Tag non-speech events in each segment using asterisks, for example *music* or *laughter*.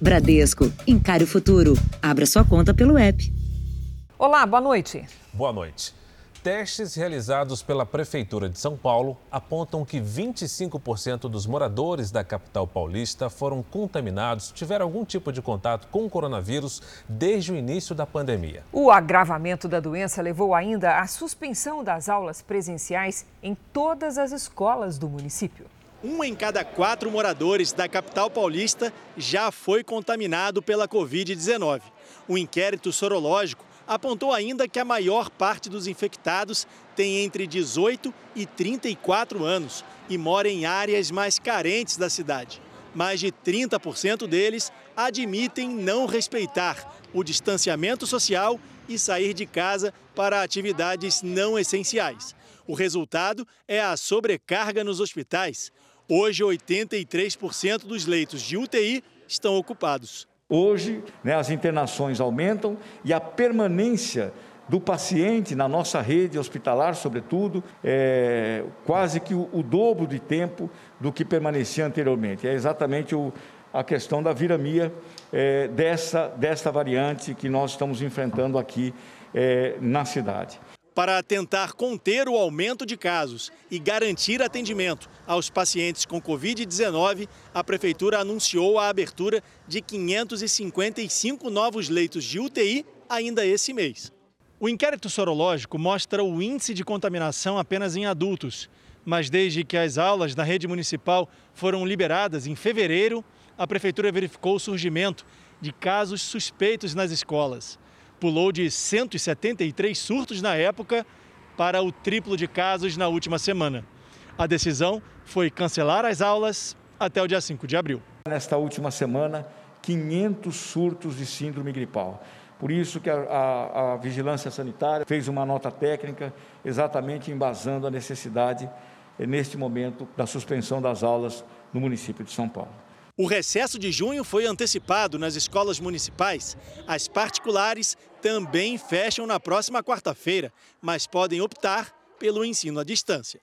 Bradesco, encare o futuro. Abra sua conta pelo app. Olá, boa noite. Boa noite. Testes realizados pela Prefeitura de São Paulo apontam que 25% dos moradores da capital paulista foram contaminados, tiveram algum tipo de contato com o coronavírus desde o início da pandemia. O agravamento da doença levou ainda à suspensão das aulas presenciais em todas as escolas do município. Um em cada quatro moradores da capital paulista já foi contaminado pela Covid-19. O inquérito sorológico apontou ainda que a maior parte dos infectados tem entre 18 e 34 anos e mora em áreas mais carentes da cidade. Mais de 30% deles admitem não respeitar o distanciamento social e sair de casa para atividades não essenciais. O resultado é a sobrecarga nos hospitais. Hoje, 83% dos leitos de UTI estão ocupados. Hoje, né, as internações aumentam e a permanência do paciente na nossa rede hospitalar, sobretudo, é quase que o, dobro de tempo do que permanecia anteriormente. É exatamente o, a questão da viramia é, dessa, dessa variante que nós estamos enfrentando aqui é, na cidade. Para tentar conter o aumento de casos e garantir atendimento aos pacientes com Covid-19, a Prefeitura anunciou a abertura de 555 novos leitos de UTI ainda esse mês. O inquérito sorológico mostra o índice de contaminação apenas em adultos, mas desde que as aulas da rede municipal foram liberadas em fevereiro, a Prefeitura verificou o surgimento de casos suspeitos nas escolas pulou de 173 surtos na época para o triplo de casos na última semana. A decisão foi cancelar as aulas até o dia 5 de abril. Nesta última semana, 500 surtos de síndrome gripal. Por isso que a, a, a, Vigilância Sanitária fez uma nota técnica exatamente embasando a necessidade, eh, neste momento, da suspensão das aulas no município de São Paulo. O recesso de junho foi antecipado nas escolas municipais. As particulares também fecham na próxima quarta-feira, mas podem optar pelo ensino à distância.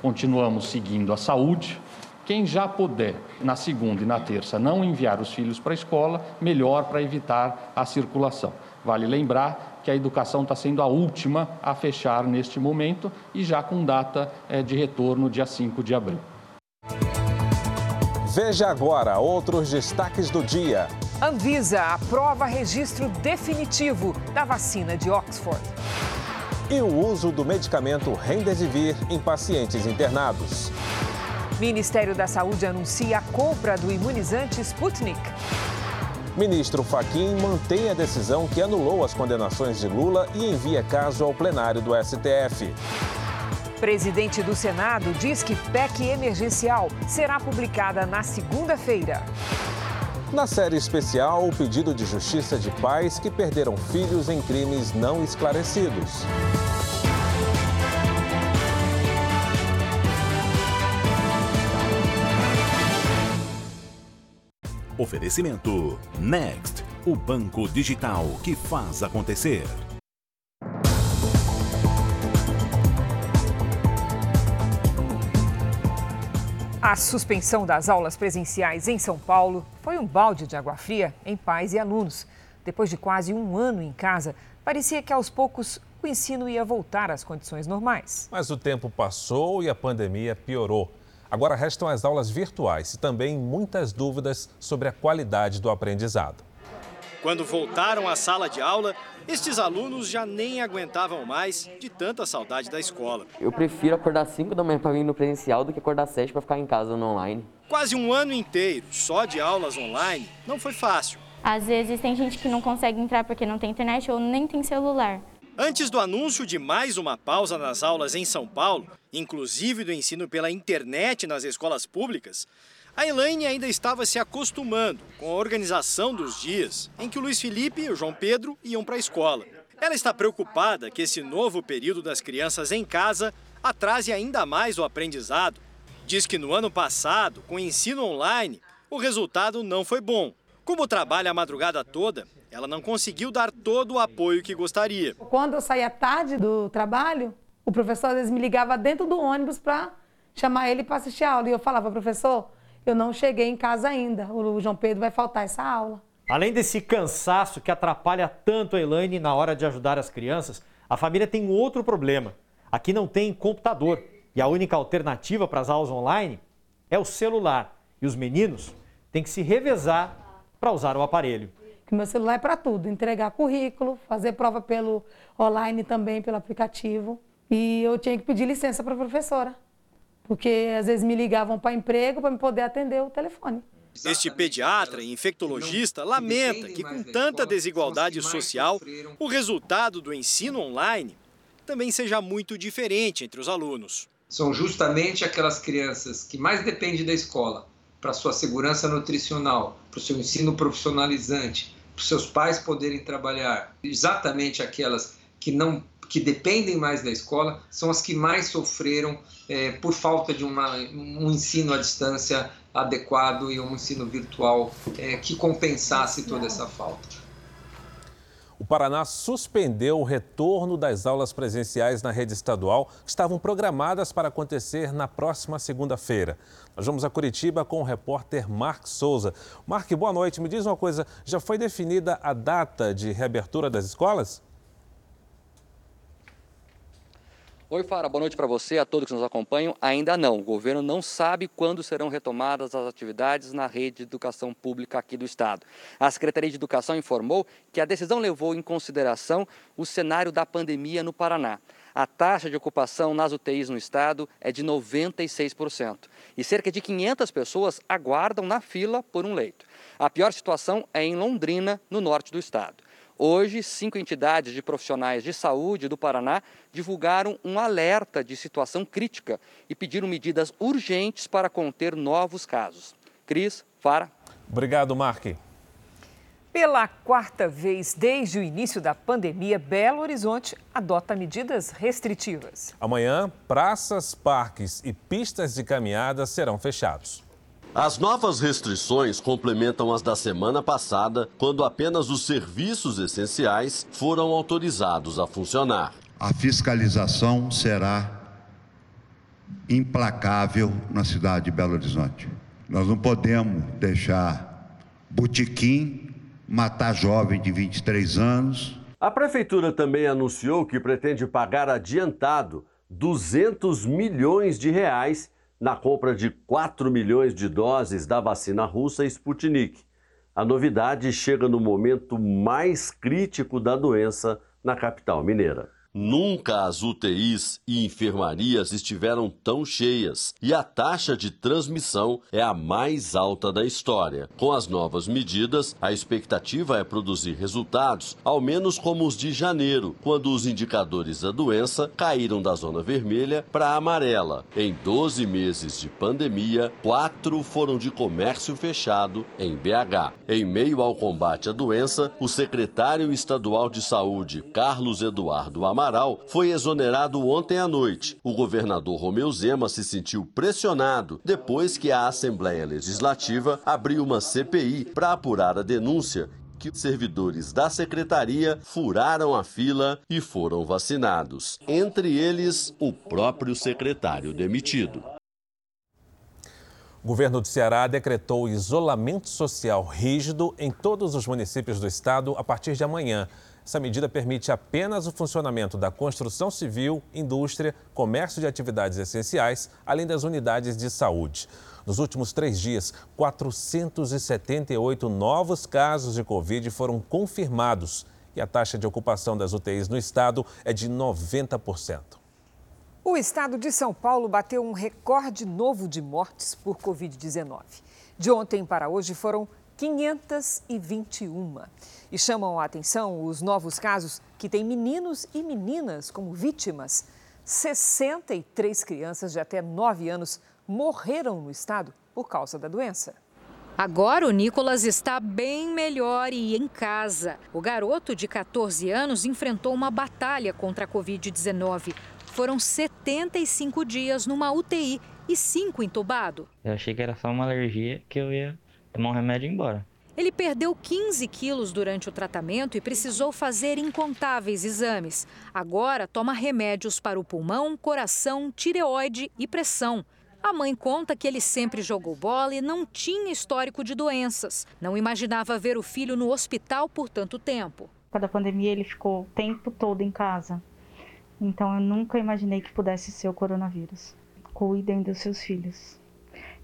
Continuamos seguindo a saúde. Quem já puder, na segunda e na terça, não enviar os filhos para a escola, melhor para evitar a circulação. Vale lembrar que a educação está sendo a última a fechar neste momento e já com data eh, de retorno dia 5 de abril. Veja agora outros destaques do dia. Anvisa aprova registro definitivo da vacina de Oxford. E o uso do medicamento Remdesivir em pacientes internados. Ministério da Saúde anuncia a compra do imunizante Sputnik. Ministro Faquim mantém a decisão que anulou as condenações de Lula e envia caso ao plenário do STF. Presidente do Senado diz que PEC emergencial será publicada na segunda-feira. Na série especial, o pedido de justiça de pais que perderam filhos em crimes não esclarecidos. Oferecimento Next, o banco digital que faz acontecer. A suspensão das aulas presenciais em São Paulo foi um balde de água fria em pais e alunos. Depois de quase um ano em casa, parecia que aos poucos o ensino ia voltar às condições normais. Mas o tempo passou e a pandemia piorou. Agora restam as aulas virtuais e também muitas dúvidas sobre a qualidade do aprendizado. Quando voltaram à sala de aula, estes alunos já nem aguentavam mais de tanta saudade da escola. Eu prefiro acordar 5 da manhã para vir no presencial do que acordar 7 para ficar em casa no online. Quase um ano inteiro só de aulas online não foi fácil. Às vezes tem gente que não consegue entrar porque não tem internet ou nem tem celular. Antes do anúncio de mais uma pausa nas aulas em São Paulo, inclusive do ensino pela internet nas escolas públicas, a Elaine ainda estava se acostumando com a organização dos dias em que o Luiz Felipe e o João Pedro iam para a escola. Ela está preocupada que esse novo período das crianças em casa atrase ainda mais o aprendizado. Diz que no ano passado, com o ensino online, o resultado não foi bom. Como trabalha a madrugada toda, ela não conseguiu dar todo o apoio que gostaria. Quando eu saía tarde do trabalho, o professor às vezes me ligava dentro do ônibus para chamar ele para assistir a aula. E eu falava, professor, eu não cheguei em casa ainda. O João Pedro vai faltar essa aula. Além desse cansaço que atrapalha tanto a Elaine na hora de ajudar as crianças, a família tem outro problema. Aqui não tem computador e a única alternativa para as aulas online é o celular. E os meninos têm que se revezar para usar o aparelho. Que meu celular é para tudo, entregar currículo, fazer prova pelo online também, pelo aplicativo. E eu tinha que pedir licença para a professora, porque às vezes me ligavam para emprego para me poder atender o telefone. Este pediatra e infectologista lamenta que, com tanta desigualdade social, o resultado do ensino online também seja muito diferente entre os alunos. São justamente aquelas crianças que mais dependem da escola para sua segurança nutricional, para o seu ensino profissionalizante, para os seus pais poderem trabalhar. Exatamente aquelas que não que dependem mais da escola são as que mais sofreram é, por falta de uma, um ensino à distância adequado e um ensino virtual é, que compensasse toda essa falta. O Paraná suspendeu o retorno das aulas presenciais na rede estadual, que estavam programadas para acontecer na próxima segunda-feira. Nós vamos a Curitiba com o repórter Mark Souza. Mark, boa noite. Me diz uma coisa: já foi definida a data de reabertura das escolas? Oi, Fara, boa noite para você, a todos que nos acompanham. Ainda não, o governo não sabe quando serão retomadas as atividades na rede de educação pública aqui do Estado. A Secretaria de Educação informou que a decisão levou em consideração o cenário da pandemia no Paraná. A taxa de ocupação nas UTIs no estado é de 96% e cerca de 500 pessoas aguardam na fila por um leito. A pior situação é em Londrina, no norte do estado. Hoje, cinco entidades de profissionais de saúde do Paraná divulgaram um alerta de situação crítica e pediram medidas urgentes para conter novos casos. Cris, Fara. Obrigado, Mark. Pela quarta vez desde o início da pandemia, Belo Horizonte adota medidas restritivas. Amanhã, praças, parques e pistas de caminhada serão fechados. As novas restrições complementam as da semana passada, quando apenas os serviços essenciais foram autorizados a funcionar. A fiscalização será implacável na cidade de Belo Horizonte. Nós não podemos deixar botequim matar jovem de 23 anos. A prefeitura também anunciou que pretende pagar adiantado 200 milhões de reais na compra de 4 milhões de doses da vacina russa Sputnik. A novidade chega no momento mais crítico da doença na capital mineira. Nunca as UTIs e enfermarias estiveram tão cheias e a taxa de transmissão é a mais alta da história. Com as novas medidas, a expectativa é produzir resultados, ao menos como os de janeiro, quando os indicadores da doença caíram da zona vermelha para a amarela. Em 12 meses de pandemia, quatro foram de comércio fechado em BH. Em meio ao combate à doença, o secretário estadual de saúde, Carlos Eduardo Amaral, Amaral foi exonerado ontem à noite. O governador Romeu Zema se sentiu pressionado depois que a Assembleia Legislativa abriu uma CPI para apurar a denúncia que servidores da secretaria furaram a fila e foram vacinados. Entre eles, o próprio secretário demitido. O governo do Ceará decretou isolamento social rígido em todos os municípios do estado a partir de amanhã. Essa medida permite apenas o funcionamento da construção civil, indústria, comércio de atividades essenciais, além das unidades de saúde. Nos últimos três dias, 478 novos casos de Covid foram confirmados e a taxa de ocupação das UTIs no estado é de 90%. O estado de São Paulo bateu um recorde novo de mortes por Covid-19. De ontem para hoje foram 521. E chamam a atenção os novos casos que têm meninos e meninas como vítimas. 63 crianças de até 9 anos morreram no estado por causa da doença. Agora o Nicolas está bem melhor e em casa. O garoto de 14 anos enfrentou uma batalha contra a Covid-19. Foram 75 dias numa UTI e 5 entubado. Eu achei que era só uma alergia que eu ia tomar um remédio e ir embora. Ele perdeu 15 quilos durante o tratamento e precisou fazer incontáveis exames. Agora toma remédios para o pulmão, coração, tireoide e pressão. A mãe conta que ele sempre jogou bola e não tinha histórico de doenças. Não imaginava ver o filho no hospital por tanto tempo. Com a pandemia, ele ficou o tempo todo em casa. Então, eu nunca imaginei que pudesse ser o coronavírus. Cuidem dos seus filhos.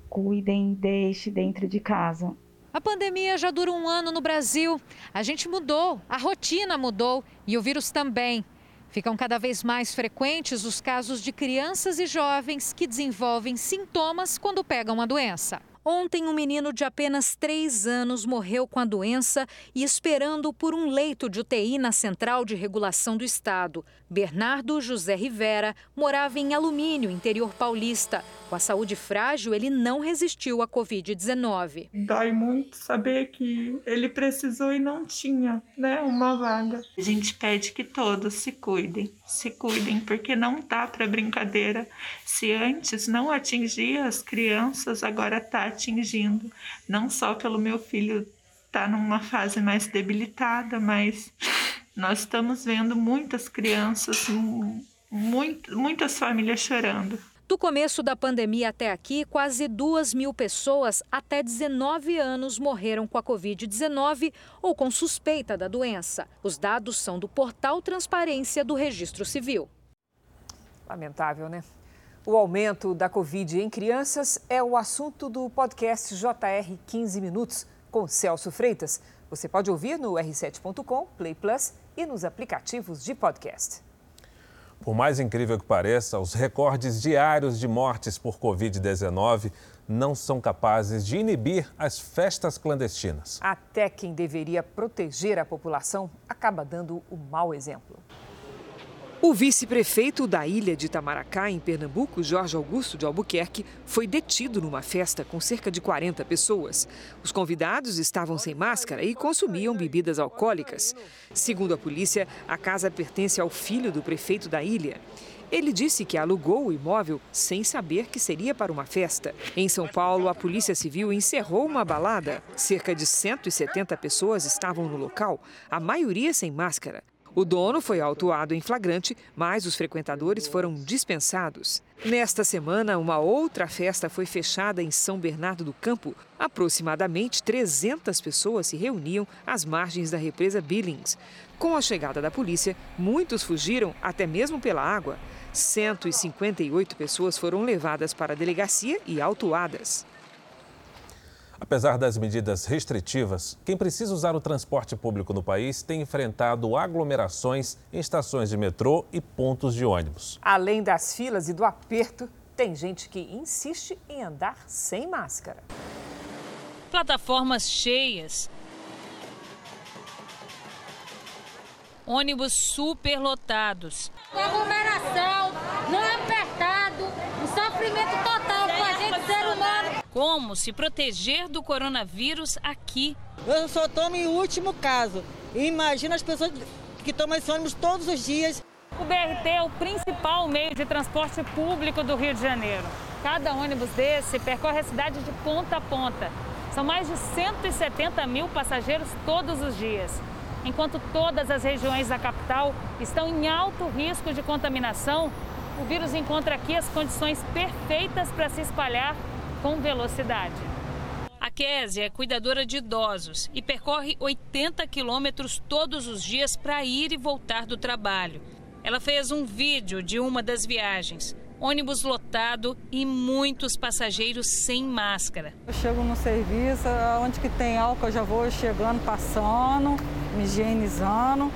Cuidem, deixe dentro de casa. A pandemia já dura um ano no Brasil. A gente mudou, a rotina mudou e o vírus também. Ficam cada vez mais frequentes os casos de crianças e jovens que desenvolvem sintomas quando pegam a doença. Ontem, um menino de apenas 3 anos morreu com a doença e esperando por um leito de UTI na Central de Regulação do Estado. Bernardo José Rivera morava em Alumínio, interior paulista. Com a saúde frágil, ele não resistiu à Covid-19. Dói muito saber que ele precisou e não tinha né, uma vaga. A gente pede que todos se cuidem, se cuidem, porque não tá para brincadeira. Se antes não atingia as crianças, agora tá atingindo. Não só pelo meu filho estar tá numa fase mais debilitada, mas nós estamos vendo muitas crianças, muito, muitas famílias chorando. Do começo da pandemia até aqui, quase duas mil pessoas até 19 anos morreram com a Covid-19 ou com suspeita da doença. Os dados são do portal Transparência do Registro Civil. Lamentável, né? O aumento da Covid em crianças é o assunto do podcast JR 15 Minutos com Celso Freitas. Você pode ouvir no r7.com, Play Plus e nos aplicativos de podcast. Por mais incrível que pareça, os recordes diários de mortes por Covid-19 não são capazes de inibir as festas clandestinas. Até quem deveria proteger a população acaba dando o mau exemplo. O vice-prefeito da ilha de Itamaracá, em Pernambuco, Jorge Augusto de Albuquerque, foi detido numa festa com cerca de 40 pessoas. Os convidados estavam sem máscara e consumiam bebidas alcoólicas. Segundo a polícia, a casa pertence ao filho do prefeito da ilha. Ele disse que alugou o imóvel sem saber que seria para uma festa. Em São Paulo, a Polícia Civil encerrou uma balada. Cerca de 170 pessoas estavam no local, a maioria sem máscara. O dono foi autuado em flagrante, mas os frequentadores foram dispensados. Nesta semana, uma outra festa foi fechada em São Bernardo do Campo. Aproximadamente 300 pessoas se reuniam às margens da represa Billings. Com a chegada da polícia, muitos fugiram, até mesmo pela água. 158 pessoas foram levadas para a delegacia e autuadas. Apesar das medidas restritivas, quem precisa usar o transporte público no país tem enfrentado aglomerações em estações de metrô e pontos de ônibus. Além das filas e do aperto, tem gente que insiste em andar sem máscara. Plataformas cheias. Ônibus superlotados. Aglomeração, não é apertado, um sofrimento total com a gente, ser humano. Como se proteger do coronavírus aqui? Eu só tomo em último caso. Imagina as pessoas que tomam esse ônibus todos os dias. O BRT é o principal meio de transporte público do Rio de Janeiro. Cada ônibus desse percorre a cidade de ponta a ponta. São mais de 170 mil passageiros todos os dias enquanto todas as regiões da capital estão em alto risco de contaminação, o vírus encontra aqui as condições perfeitas para se espalhar com velocidade. A Késia é cuidadora de idosos e percorre 80 quilômetros todos os dias para ir e voltar do trabalho. Ela fez um vídeo de uma das viagens ônibus lotado e muitos passageiros sem máscara. Eu chego no serviço, onde que tem álcool eu já vou chegando, passando, me higienizando.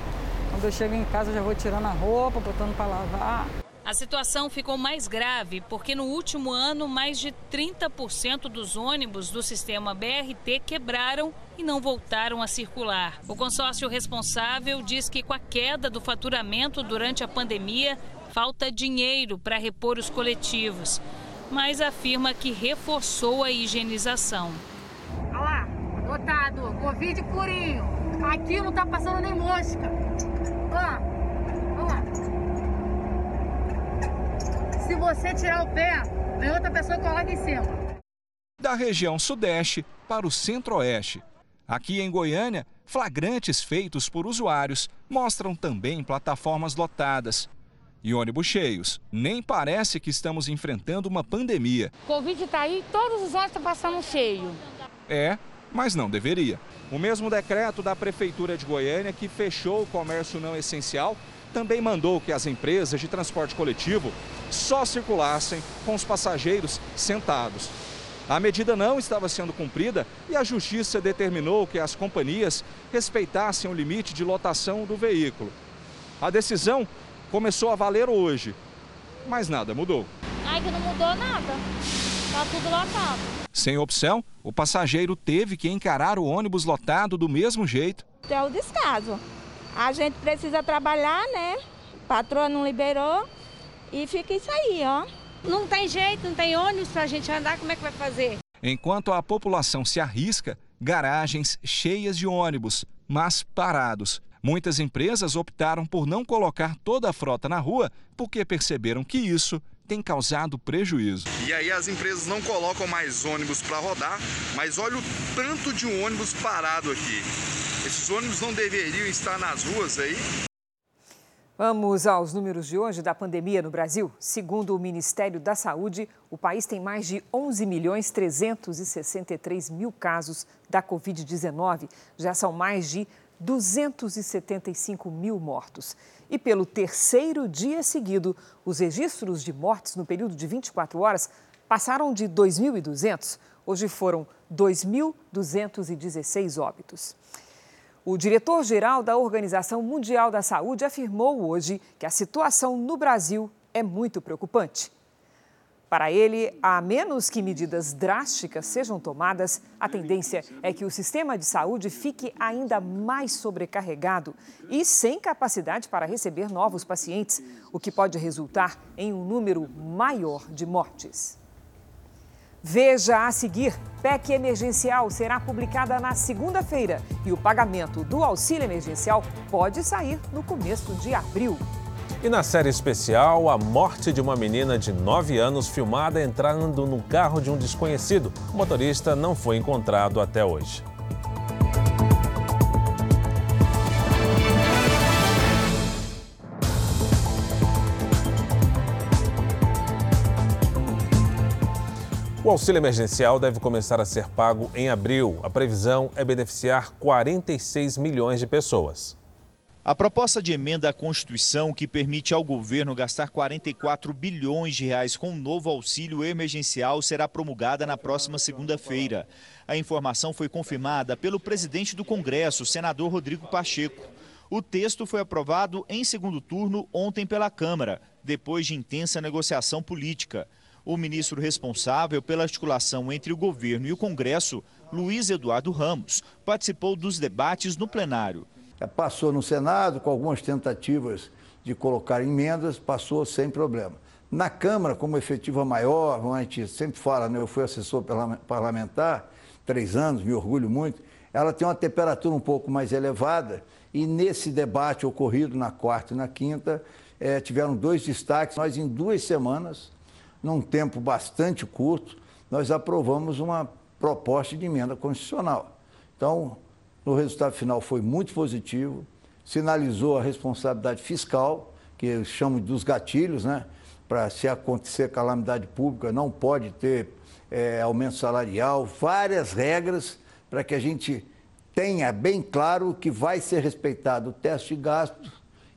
Quando eu chego em casa eu já vou tirando a roupa, botando para lavar. A situação ficou mais grave porque no último ano mais de 30% dos ônibus do sistema BRT quebraram e não voltaram a circular. O consórcio responsável diz que com a queda do faturamento durante a pandemia, falta dinheiro para repor os coletivos, mas afirma que reforçou a higienização. Olha lá, lotado, Covid purinho. Aqui não tá passando nem mosca. Olha lá. Se você tirar o pé, vem outra pessoa coloca em cima. Da região sudeste para o centro-oeste. Aqui em Goiânia, flagrantes feitos por usuários mostram também plataformas lotadas e ônibus cheios. Nem parece que estamos enfrentando uma pandemia. Covid está aí, todos os ônibus estão passando cheio. É, mas não deveria. O mesmo decreto da Prefeitura de Goiânia, que fechou o comércio não essencial, também mandou que as empresas de transporte coletivo só circulassem com os passageiros sentados. A medida não estava sendo cumprida e a Justiça determinou que as companhias respeitassem o limite de lotação do veículo. A decisão começou a valer hoje, mas nada mudou. Ai, que não mudou nada. Tá tudo lotado. Sem opção, o passageiro teve que encarar o ônibus lotado do mesmo jeito. É o descaso. A gente precisa trabalhar, né? A patroa não liberou e fica isso aí, ó. Não tem jeito, não tem ônibus pra gente andar, como é que vai fazer? Enquanto a população se arrisca, garagens cheias de ônibus, mas parados. Muitas empresas optaram por não colocar toda a frota na rua porque perceberam que isso tem causado prejuízo. E aí as empresas não colocam mais ônibus para rodar, mas olha o tanto de um ônibus parado aqui. Esses ônibus não deveriam estar nas ruas aí? Vamos aos números de hoje da pandemia no Brasil. Segundo o Ministério da Saúde, o país tem mais de 11 milhões 363 mil casos da Covid-19. Já são mais de 275 mil mortos. E pelo terceiro dia seguido, os registros de mortes no período de 24 horas passaram de 2.200. Hoje foram 2.216 óbitos. O diretor-geral da Organização Mundial da Saúde afirmou hoje que a situação no Brasil é muito preocupante. Para ele, a menos que medidas drásticas sejam tomadas, a tendência é que o sistema de saúde fique ainda mais sobrecarregado e sem capacidade para receber novos pacientes, o que pode resultar em um número maior de mortes. Veja a seguir: PEC emergencial será publicada na segunda-feira e o pagamento do auxílio emergencial pode sair no começo de abril. E na série especial, a morte de uma menina de 9 anos filmada entrando no carro de um desconhecido. O motorista não foi encontrado até hoje. O auxílio emergencial deve começar a ser pago em abril. A previsão é beneficiar 46 milhões de pessoas. A proposta de emenda à Constituição que permite ao governo gastar 44 bilhões de reais com um novo auxílio emergencial será promulgada na próxima segunda-feira. A informação foi confirmada pelo presidente do Congresso, senador Rodrigo Pacheco. O texto foi aprovado em segundo turno ontem pela Câmara, depois de intensa negociação política. O ministro responsável pela articulação entre o governo e o Congresso, Luiz Eduardo Ramos, participou dos debates no plenário. É, passou no Senado com algumas tentativas de colocar emendas, passou sem problema. Na Câmara, como efetiva maior, a gente sempre fala, né, eu fui assessor parlamentar, três anos, me orgulho muito, ela tem uma temperatura um pouco mais elevada e nesse debate ocorrido na quarta e na quinta, é, tiveram dois destaques. Nós, em duas semanas, num tempo bastante curto, nós aprovamos uma proposta de emenda constitucional. Então, no resultado final foi muito positivo, sinalizou a responsabilidade fiscal, que eu chamo dos gatilhos, né? Para se acontecer calamidade pública, não pode ter é, aumento salarial, várias regras para que a gente tenha bem claro que vai ser respeitado o teste de gastos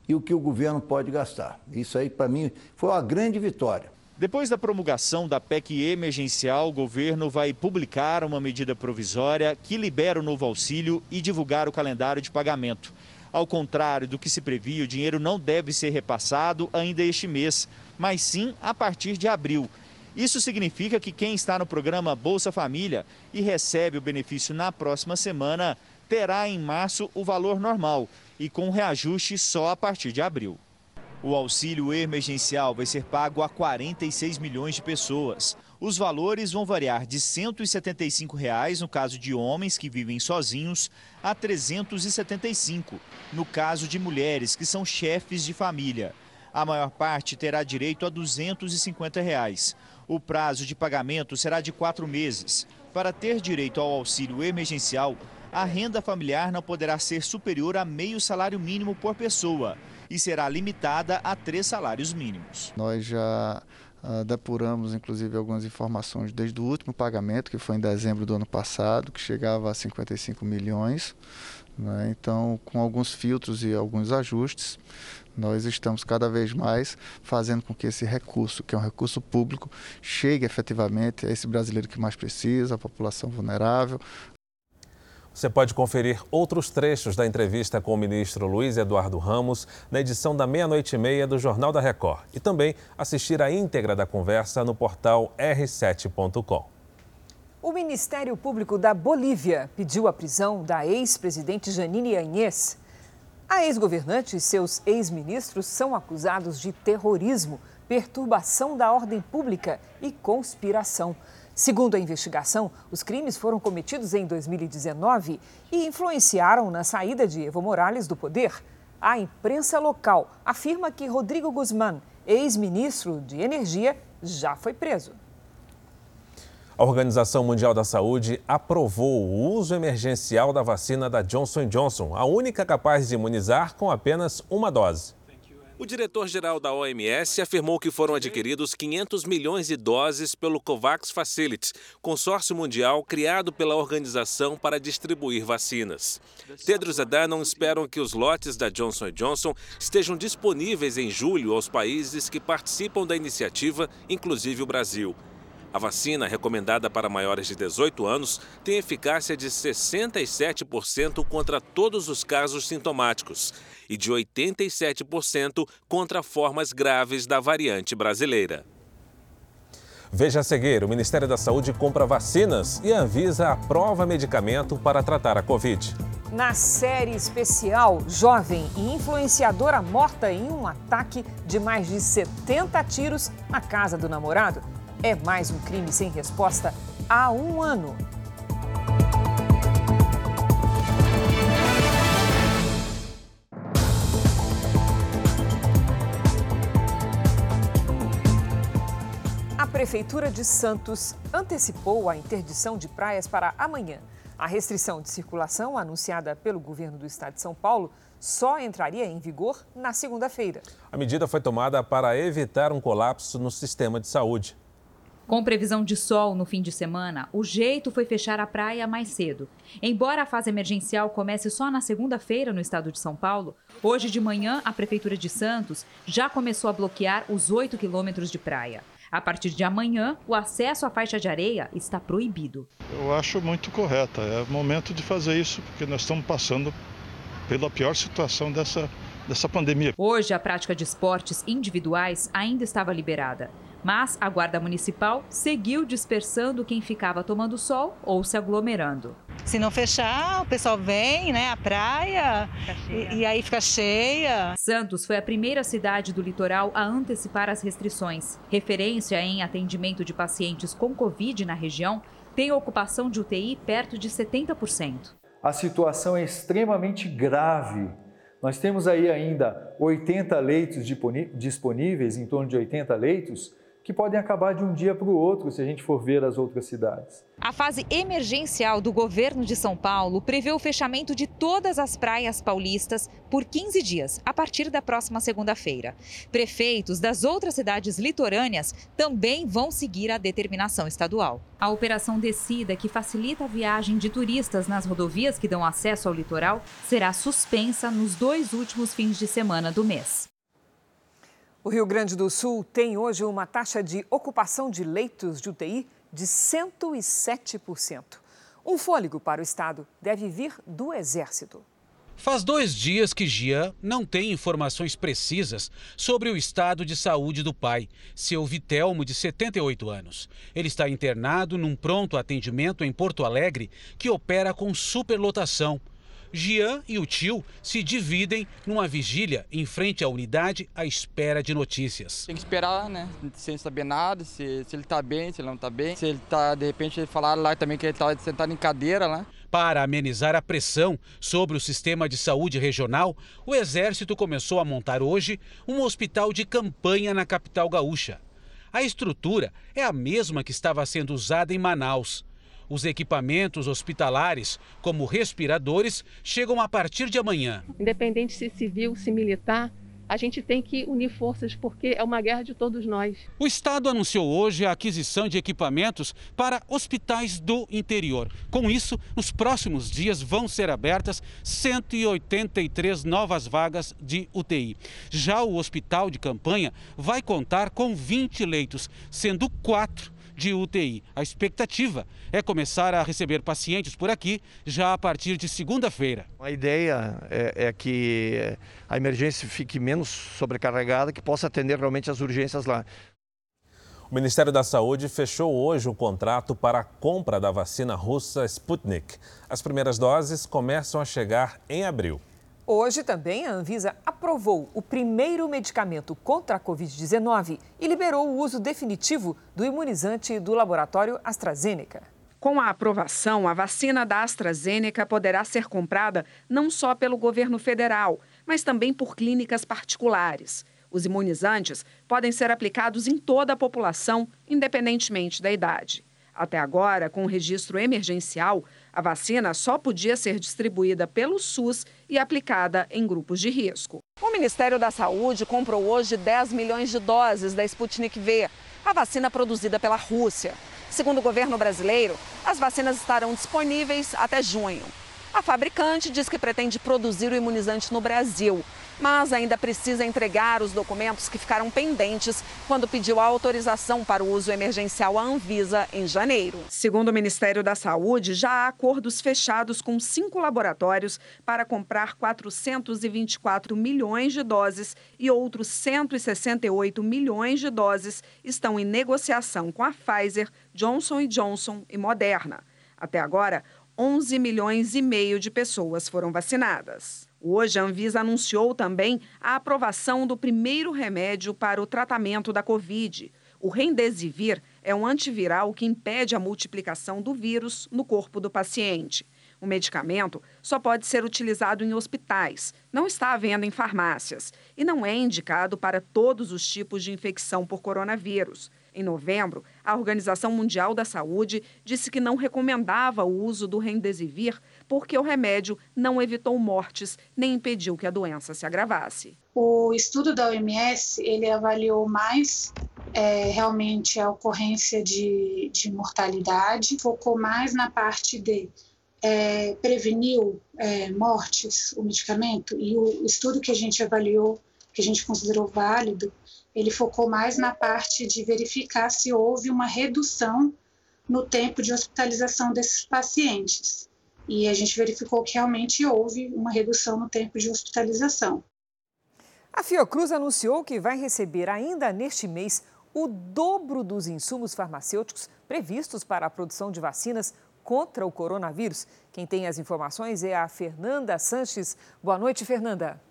e o que o governo pode gastar. Isso aí, para mim, foi uma grande vitória. Depois da promulgação da PEC emergencial, o governo vai publicar uma medida provisória que libera o novo auxílio e divulgar o calendário de pagamento. Ao contrário do que se previa, o dinheiro não deve ser repassado ainda este mês, mas sim a partir de abril. Isso significa que quem está no programa Bolsa Família e recebe o benefício na próxima semana terá em março o valor normal e com reajuste só a partir de abril. O auxílio emergencial vai ser pago a 46 milhões de pessoas. Os valores vão variar de 175 reais no caso de homens que vivem sozinhos a R$ 375 no caso de mulheres que são chefes de família. A maior parte terá direito a 250 reais. O prazo de pagamento será de quatro meses. Para ter direito ao auxílio emergencial, a renda familiar não poderá ser superior a meio salário mínimo por pessoa e será limitada a três salários mínimos. Nós já Uh, depuramos, inclusive, algumas informações desde o último pagamento, que foi em dezembro do ano passado, que chegava a 55 milhões. Né? Então, com alguns filtros e alguns ajustes, nós estamos cada vez mais fazendo com que esse recurso, que é um recurso público, chegue efetivamente a esse brasileiro que mais precisa, a população vulnerável, você pode conferir outros trechos da entrevista com o ministro Luiz Eduardo Ramos na edição da meia-noite e meia do Jornal da Record e também assistir a íntegra da conversa no portal r7.com. O Ministério Público da Bolívia pediu a prisão da ex-presidente Janine Anhes. A ex-governante e seus ex-ministros são acusados de terrorismo, perturbação da ordem pública e conspiração. Segundo a investigação, os crimes foram cometidos em 2019 e influenciaram na saída de Evo Morales do poder. A imprensa local afirma que Rodrigo Guzmán, ex-ministro de Energia, já foi preso. A Organização Mundial da Saúde aprovou o uso emergencial da vacina da Johnson Johnson, a única capaz de imunizar com apenas uma dose. O diretor-geral da OMS afirmou que foram adquiridos 500 milhões de doses pelo COVAX Facility, consórcio mundial criado pela organização para distribuir vacinas. Tedros Adhanom esperam que os lotes da Johnson Johnson estejam disponíveis em julho aos países que participam da iniciativa, inclusive o Brasil. A vacina, recomendada para maiores de 18 anos, tem eficácia de 67% contra todos os casos sintomáticos e de 87% contra formas graves da variante brasileira. Veja a seguir: o Ministério da Saúde compra vacinas e a Anvisa aprova medicamento para tratar a Covid. Na série especial, jovem e influenciadora morta em um ataque de mais de 70 tiros na casa do namorado. É mais um crime sem resposta há um ano. A Prefeitura de Santos antecipou a interdição de praias para amanhã. A restrição de circulação, anunciada pelo governo do estado de São Paulo, só entraria em vigor na segunda-feira. A medida foi tomada para evitar um colapso no sistema de saúde. Com previsão de sol no fim de semana, o jeito foi fechar a praia mais cedo. Embora a fase emergencial comece só na segunda-feira no estado de São Paulo, hoje de manhã a Prefeitura de Santos já começou a bloquear os 8 quilômetros de praia. A partir de amanhã, o acesso à faixa de areia está proibido. Eu acho muito correta. É o momento de fazer isso, porque nós estamos passando pela pior situação dessa, dessa pandemia. Hoje, a prática de esportes individuais ainda estava liberada. Mas a Guarda Municipal seguiu dispersando quem ficava tomando sol ou se aglomerando. Se não fechar, o pessoal vem, né, à praia e, e aí fica cheia. Santos foi a primeira cidade do litoral a antecipar as restrições. Referência em atendimento de pacientes com Covid na região tem ocupação de UTI perto de 70%. A situação é extremamente grave. Nós temos aí ainda 80 leitos disponíveis, em torno de 80 leitos, que podem acabar de um dia para o outro se a gente for ver as outras cidades. A fase emergencial do governo de São Paulo prevê o fechamento de todas as praias paulistas por 15 dias, a partir da próxima segunda-feira. Prefeitos das outras cidades litorâneas também vão seguir a determinação estadual. A operação Descida, que facilita a viagem de turistas nas rodovias que dão acesso ao litoral, será suspensa nos dois últimos fins de semana do mês. O Rio Grande do Sul tem hoje uma taxa de ocupação de leitos de UTI de 107%. Um fôlego para o estado deve vir do Exército. Faz dois dias que Gian não tem informações precisas sobre o estado de saúde do pai, seu Vitelmo, de 78 anos. Ele está internado num pronto atendimento em Porto Alegre que opera com superlotação. Gian e o tio se dividem numa vigília em frente à unidade à espera de notícias. Tem que esperar, né? Sem saber nada, se, se ele está bem, se ele não está bem. Se ele está, de repente, falaram lá também que ele está sentado em cadeira lá. Para amenizar a pressão sobre o sistema de saúde regional, o Exército começou a montar hoje um hospital de campanha na capital gaúcha. A estrutura é a mesma que estava sendo usada em Manaus. Os equipamentos hospitalares, como respiradores, chegam a partir de amanhã. Independente se civil, se militar, a gente tem que unir forças porque é uma guerra de todos nós. O Estado anunciou hoje a aquisição de equipamentos para hospitais do interior. Com isso, nos próximos dias vão ser abertas 183 novas vagas de UTI. Já o hospital de campanha vai contar com 20 leitos, sendo quatro de UTI. A expectativa é começar a receber pacientes por aqui já a partir de segunda-feira. A ideia é, é, que a emergência fique menos sobrecarregada, que possa atender realmente as urgências lá. O Ministério da Saúde fechou hoje o contrato para a compra da vacina russa Sputnik. As primeiras doses começam a chegar em abril. Hoje também a Anvisa aprovou o primeiro medicamento contra a Covid-19 e liberou o uso definitivo do imunizante do laboratório AstraZeneca. Com a aprovação, a vacina da AstraZeneca poderá ser comprada não só pelo governo federal, mas também por clínicas particulares. Os imunizantes podem ser aplicados em toda a população, independentemente da idade. Até agora, com o registro emergencial, a vacina só podia ser distribuída pelo SUS e aplicada em grupos de risco. O Ministério da Saúde comprou hoje 10 milhões de doses da Sputnik V, a vacina produzida pela Rússia. Segundo o governo brasileiro, as vacinas estarão disponíveis até junho. A fabricante diz que pretende produzir o imunizante no Brasil, mas ainda precisa entregar os documentos que ficaram pendentes quando pediu a autorização para o uso emergencial à Anvisa em janeiro. Segundo o Ministério da Saúde, já há acordos fechados com cinco laboratórios para comprar 424 milhões de doses e outros 168 milhões de doses estão em negociação com a Pfizer, Johnson Johnson e Moderna. Até agora, 11 milhões e meio de pessoas foram vacinadas. Hoje, a Anvisa anunciou também a aprovação do primeiro remédio para o tratamento da Covid. O Remdesivir é um antiviral que impede a multiplicação do vírus no corpo do paciente. O medicamento só pode ser utilizado em hospitais, não está à venda em farmácias e não é indicado para todos os tipos de infecção por coronavírus. Em novembro, a Organização Mundial da Saúde disse que não recomendava o uso do Remdesivir porque o remédio não evitou mortes nem impediu que a doença se agravasse. O estudo da OMS ele avaliou mais é, realmente a ocorrência de, de mortalidade, focou mais na parte de é, preveniu é, mortes o medicamento e o estudo que a gente avaliou, que a gente considerou válido, ele focou mais na parte de verificar se houve uma redução no tempo de hospitalização desses pacientes. E a gente verificou que realmente houve uma redução no tempo de hospitalização. A Fiocruz anunciou que vai receber ainda neste mês o dobro dos insumos farmacêuticos previstos para a produção de vacinas contra o coronavírus. Quem tem as informações é a Fernanda Sanches. Boa noite, Fernanda.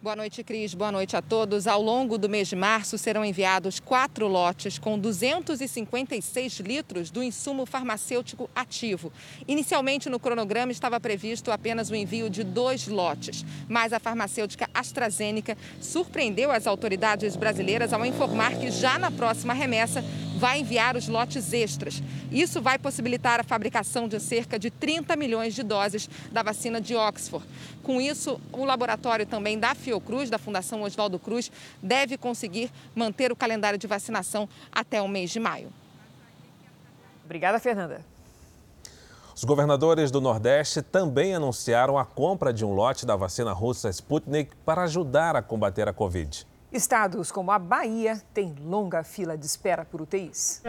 Boa noite, Cris. Boa noite a todos. Ao longo do mês de março serão enviados quatro lotes com 256 litros do insumo farmacêutico ativo. Inicialmente, no cronograma estava previsto apenas o envio de dois lotes, mas a farmacêutica AstraZeneca surpreendeu as autoridades brasileiras ao informar que já na próxima remessa vai enviar os lotes extras. Isso vai possibilitar a fabricação de cerca de 30 milhões de doses da vacina de Oxford. Com isso, o laboratório também da Fiocruz, da Fundação Oswaldo Cruz, deve conseguir manter o calendário de vacinação até o mês de maio. Obrigada, Fernanda. Os governadores do Nordeste também anunciaram a compra de um lote da vacina russa Sputnik para ajudar a combater a Covid. Estados como a Bahia têm longa fila de espera por UTIs.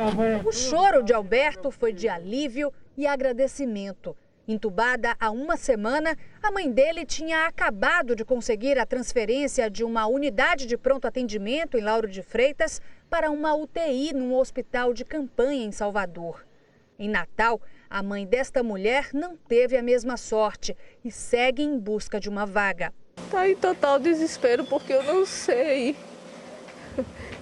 O choro de Alberto foi de alívio e agradecimento. Entubada há uma semana, a mãe dele tinha acabado de conseguir a transferência de uma unidade de pronto atendimento em Lauro de Freitas para uma UTI num hospital de campanha em Salvador. Em Natal, a mãe desta mulher não teve a mesma sorte e segue em busca de uma vaga. Está em total desespero porque eu não sei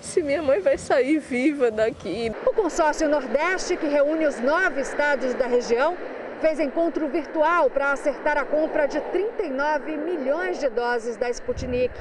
se minha mãe vai sair viva daqui. O consórcio Nordeste, que reúne os nove estados da região, fez encontro virtual para acertar a compra de 39 milhões de doses da Sputnik.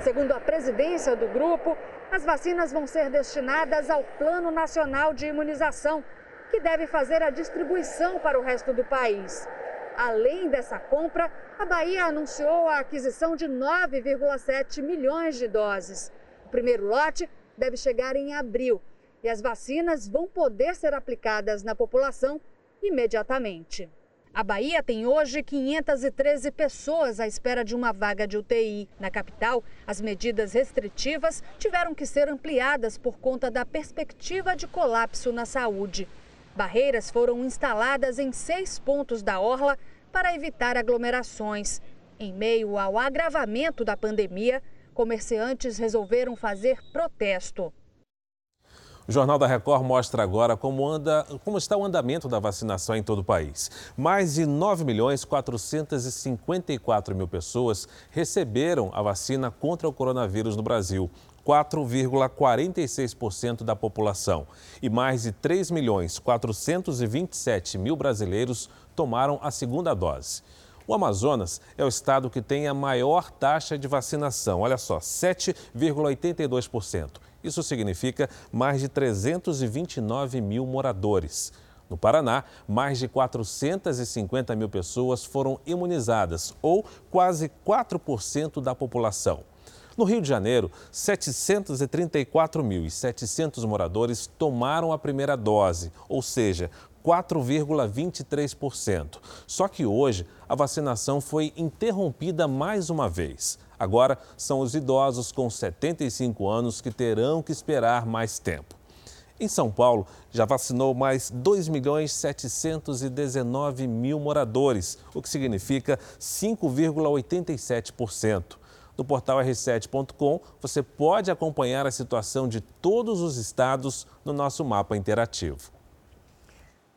Segundo a presidência do grupo, as vacinas vão ser destinadas ao Plano Nacional de Imunização, que deve fazer a distribuição para o resto do país. Além dessa compra, a Bahia anunciou a aquisição de 9,7 milhões de doses. O primeiro lote deve chegar em abril e as vacinas vão poder ser aplicadas na população imediatamente. A Bahia tem hoje 513 pessoas à espera de uma vaga de UTI. Na capital, as medidas restritivas tiveram que ser ampliadas por conta da perspectiva de colapso na saúde. Barreiras foram instaladas em seis pontos da orla para evitar aglomerações. Em meio ao agravamento da pandemia, comerciantes resolveram fazer protesto. O Jornal da Record mostra agora como, anda, como está o andamento da vacinação em todo o país. Mais de 9 milhões 454 mil pessoas receberam a vacina contra o coronavírus no Brasil. 4,46% da população. E mais de 3 milhões 427 mil brasileiros tomaram a segunda dose. O Amazonas é o estado que tem a maior taxa de vacinação, olha só, 7,82%. Isso significa mais de 329 mil moradores. No Paraná, mais de 450 mil pessoas foram imunizadas, ou quase 4% da população. No Rio de Janeiro, 734.700 moradores tomaram a primeira dose, ou seja, 4,23%. Só que hoje a vacinação foi interrompida mais uma vez. Agora são os idosos com 75 anos que terão que esperar mais tempo. Em São Paulo, já vacinou mais 2 milhões 719 mil moradores, o que significa 5,87%. No portal r7.com, você pode acompanhar a situação de todos os estados no nosso mapa interativo.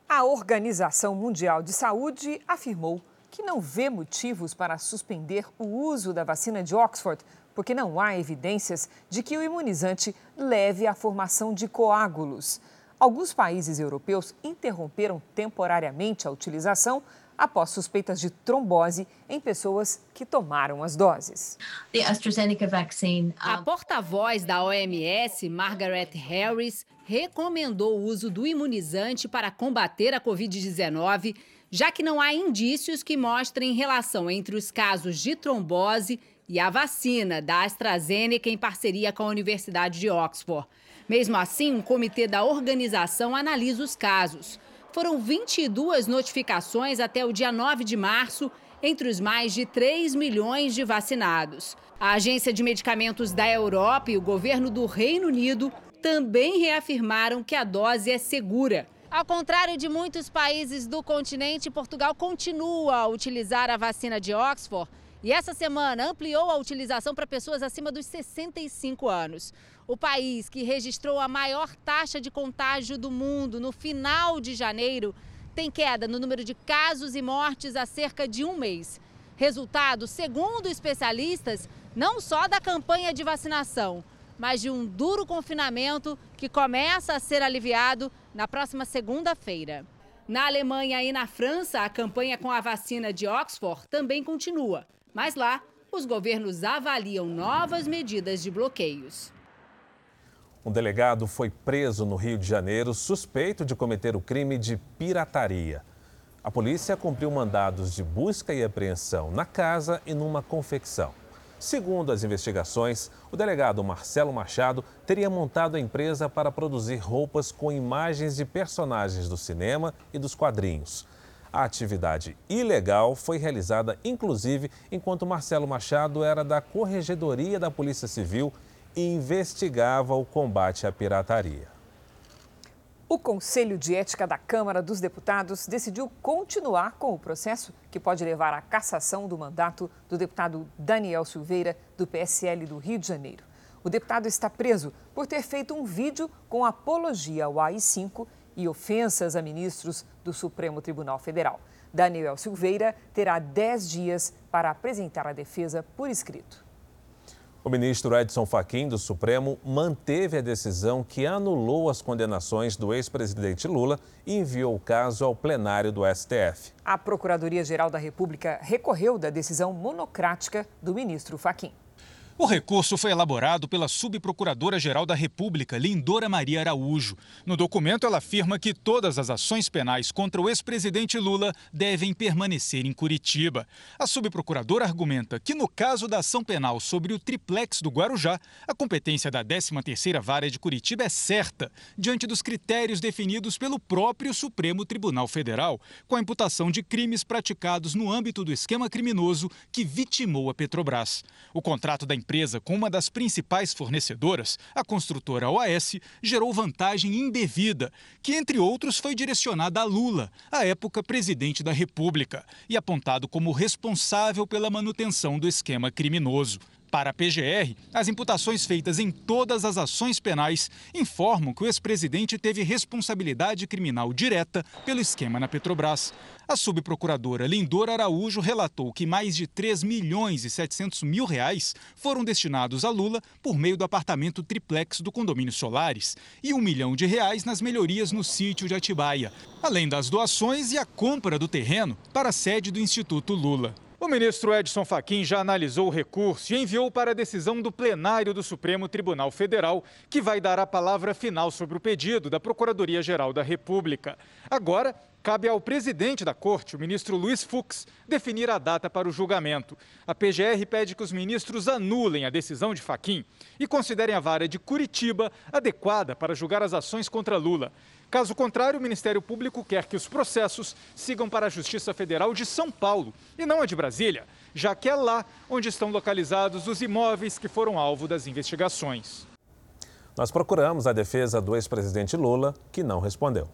A Organização Mundial de Saúde afirmou que não vê motivos para suspender o uso da vacina de Oxford, porque não há evidências de que o imunizante leve à formação de coágulos. Alguns países europeus interromperam temporariamente a utilização após suspeitas de trombose em pessoas que tomaram as doses. A porta-voz da OMS, Margaret Harris, recomendou o uso do imunizante para combater a Covid-19 já que não há indícios que mostrem relação entre os casos de trombose e a vacina da AstraZeneca em parceria com a Universidade de Oxford. Mesmo assim, um comitê da organização analisa os casos. Foram 22 notificações até o dia 9 de março, entre os mais de 3 milhões de vacinados. A Agência de Medicamentos da Europa e o governo do Reino Unido também reafirmaram que a dose é segura. Ao contrário de muitos países do continente, Portugal continua a utilizar a vacina de Oxford e essa semana ampliou a utilização para pessoas acima dos 65 anos. O país que registrou a maior taxa de contágio do mundo no final de janeiro tem queda no número de casos e mortes há cerca de um mês. Resultado, segundo especialistas, não só da campanha de vacinação, mas de um duro confinamento que começa a ser aliviado na próxima segunda-feira. Na Alemanha e na França, a campanha com a vacina de Oxford também continua, mas lá os governos avaliam novas medidas de bloqueios. Um delegado foi preso no Rio de Janeiro suspeito de cometer o crime de pirataria. A polícia cumpriu mandados de busca e apreensão na casa e numa confecção. Segundo as investigações, o delegado Marcelo Machado teria montado a empresa para produzir roupas com imagens de personagens do cinema e dos quadrinhos. A atividade ilegal foi realizada, inclusive, enquanto Marcelo Machado era da Corregedoria da Polícia Civil e investigava o combate à pirataria. O Conselho de Ética da Câmara dos Deputados decidiu continuar com o processo que pode levar à cassação do mandato do deputado Daniel Silveira, do PSL do Rio de Janeiro. O deputado está preso por ter feito um vídeo com apologia ao AI-5 e ofensas a ministros do Supremo Tribunal Federal. Daniel Silveira terá 10 dias para apresentar a defesa por escrito. O ministro Edson Fachin do Supremo manteve a decisão que anulou as condenações do ex-presidente Lula e enviou o caso ao plenário do STF. A Procuradoria-Geral da República recorreu da decisão monocrática do ministro Fachin. O recurso foi elaborado pela subprocuradora-geral da República, Lindora Maria Araújo. No documento, ela afirma que todas as ações penais contra o ex-presidente Lula devem permanecer em Curitiba. A subprocuradora argumenta que, no caso da ação penal sobre o triplex do Guarujá, a competência da 13ª Vara de Curitiba é certa, diante dos critérios definidos pelo próprio Supremo Tribunal Federal, com a imputação de crimes praticados no âmbito do esquema criminoso que vitimou a Petrobras. O contrato da empresa com uma das principais fornecedoras, a construtora OAS, gerou vantagem indevida, que, entre outros, foi direcionada a Lula, à época presidente da República, e apontado como responsável pela manutenção do esquema criminoso. Para a PGR, as imputações feitas em todas as ações penais informam que o ex-presidente teve responsabilidade criminal direta pelo esquema na Petrobras. A subprocuradora Lindor Araújo relatou que mais de 3 milhões e 700 mil reais foram destinados a Lula por meio do apartamento triplex do condomínio Solares e um milhão de reais nas melhorias no sítio de Atibaia, além das doações e a compra do terreno para a sede do Instituto Lula. O ministro Edson Fachin já analisou o recurso e enviou para a decisão do plenário do Supremo Tribunal Federal, que vai dar a palavra final sobre o pedido da Procuradoria-Geral da República. Agora, cabe ao presidente da corte, o ministro Luiz Fux, definir a data para o julgamento. A PGR pede que os ministros anulem a decisão de Fachin e considerem a vara de Curitiba adequada para julgar as ações contra Lula. Caso contrário, o Ministério Público quer que os processos sigam para a Justiça Federal de São Paulo e não a de Brasília, já que é lá onde estão localizados os imóveis que foram alvo das investigações. Nós procuramos a defesa do ex-presidente Lula, que não respondeu.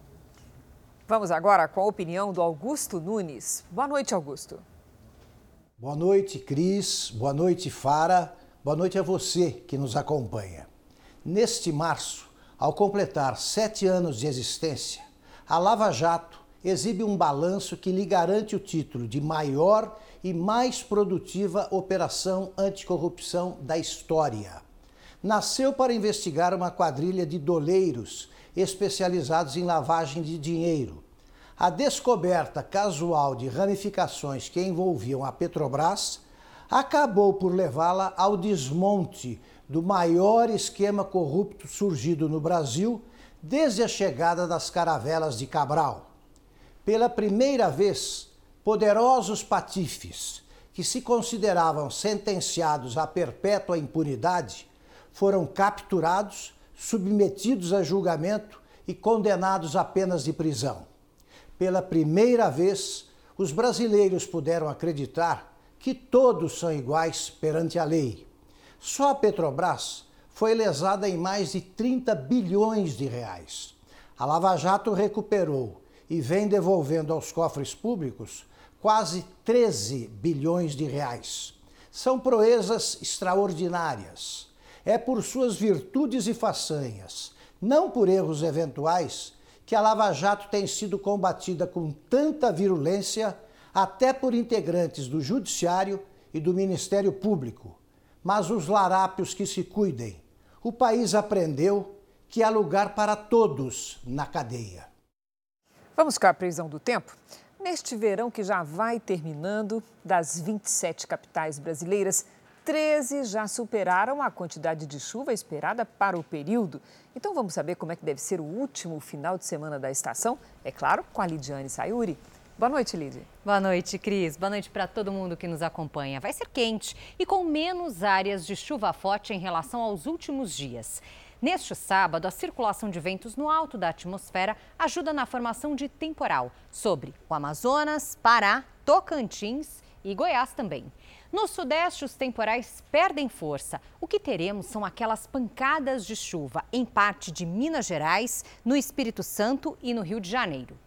Vamos agora com a opinião do Augusto Nunes. Boa noite, Augusto. Boa noite, Cris. Boa noite, Fara. Boa noite a você que nos acompanha. Neste março, ao completar sete anos de existência, a Lava Jato exibe um balanço que lhe garante o título de maior e mais produtiva operação anticorrupção da história. Nasceu para investigar uma quadrilha de doleiros especializados em lavagem de dinheiro. A descoberta casual de ramificações que envolviam a Petrobras acabou por levá-la ao desmonte do maior esquema corrupto surgido no Brasil desde a chegada das caravelas de Cabral. Pela primeira vez, poderosos patifes, que se consideravam sentenciados à perpétua impunidade, foram capturados, submetidos a julgamento e condenados a penas de prisão. Pela primeira vez, os brasileiros puderam acreditar que todos são iguais perante a lei. Só a Petrobras foi lesada em mais de 30 bilhões de reais. A Lava Jato recuperou e vem devolvendo aos cofres públicos quase 13 bilhões de reais. São proezas extraordinárias. É por suas virtudes e façanhas, não por erros eventuais, que a Lava Jato tem sido combatida com tanta virulência até por integrantes do Judiciário e do Ministério Público mas os larápios que se cuidem. O país aprendeu que há lugar para todos na cadeia. Vamos com a previsão do tempo? Neste verão que já vai terminando, das 27 capitais brasileiras, 13 já superaram a quantidade de chuva esperada para o período. Então vamos saber como é que deve ser o último final de semana da estação? É claro, com a Lidiane Sayuri. Boa noite, Lidy. Boa noite, Cris. Boa noite para todo mundo que nos acompanha. Vai ser quente e com menos áreas de chuva forte em relação aos últimos dias. Neste sábado, a circulação de ventos no alto da atmosfera ajuda na formação de temporal sobre o Amazonas, Pará, Tocantins e Goiás também. No Sudeste, os temporais perdem força. O que teremos são aquelas pancadas de chuva em parte de Minas Gerais, no Espírito Santo e no Rio de Janeiro.